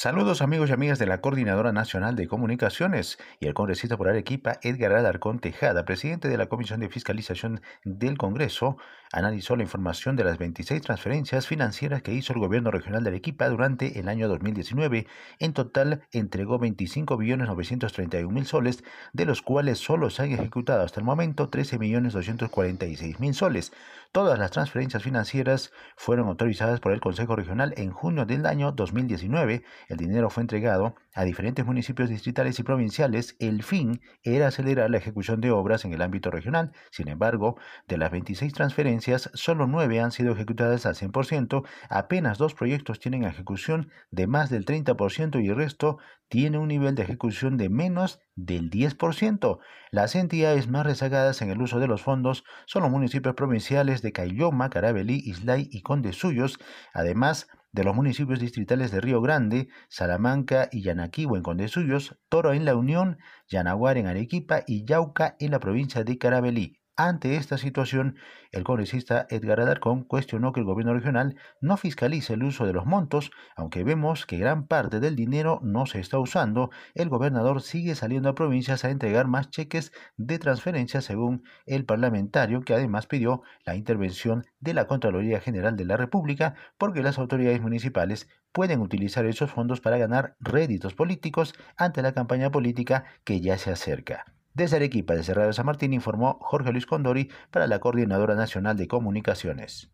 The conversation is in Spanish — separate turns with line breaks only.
Saludos amigos y amigas de la Coordinadora Nacional de Comunicaciones y el congresista por Arequipa, Edgar Alarcón Tejada, presidente de la Comisión de Fiscalización del Congreso, analizó la información de las 26 transferencias financieras que hizo el gobierno regional de Arequipa durante el año 2019. En total entregó 25.931.000 soles, de los cuales solo se han ejecutado hasta el momento 13.246.000 soles. Todas las transferencias financieras fueron autorizadas por el Consejo Regional en junio del año 2019 el dinero fue entregado a diferentes municipios distritales y provinciales. El fin era acelerar la ejecución de obras en el ámbito regional. Sin embargo, de las 26 transferencias, solo 9 han sido ejecutadas al 100%, apenas dos proyectos tienen ejecución de más del 30% y el resto tiene un nivel de ejecución de menos del 10%. Las entidades más rezagadas en el uso de los fondos son los municipios provinciales de Cayoma, Carabelí, Islay y Condesuyos, además de los municipios distritales de Río Grande, Salamanca y Yanaquibo en Condesuyos, Toro en La Unión, Yanaguar en Arequipa y Yauca en la provincia de Carabelí. Ante esta situación, el congresista Edgar Alarcón cuestionó que el gobierno regional no fiscalice el uso de los montos, aunque vemos que gran parte del dinero no se está usando, el gobernador sigue saliendo a provincias a entregar más cheques de transferencia según el parlamentario, que además pidió la intervención de la Contraloría General de la República porque las autoridades municipales pueden utilizar esos fondos para ganar réditos políticos ante la campaña política que ya se acerca. Desde Arequipa, de Cerrado de San Martín, informó Jorge Luis Condori para la Coordinadora Nacional de Comunicaciones.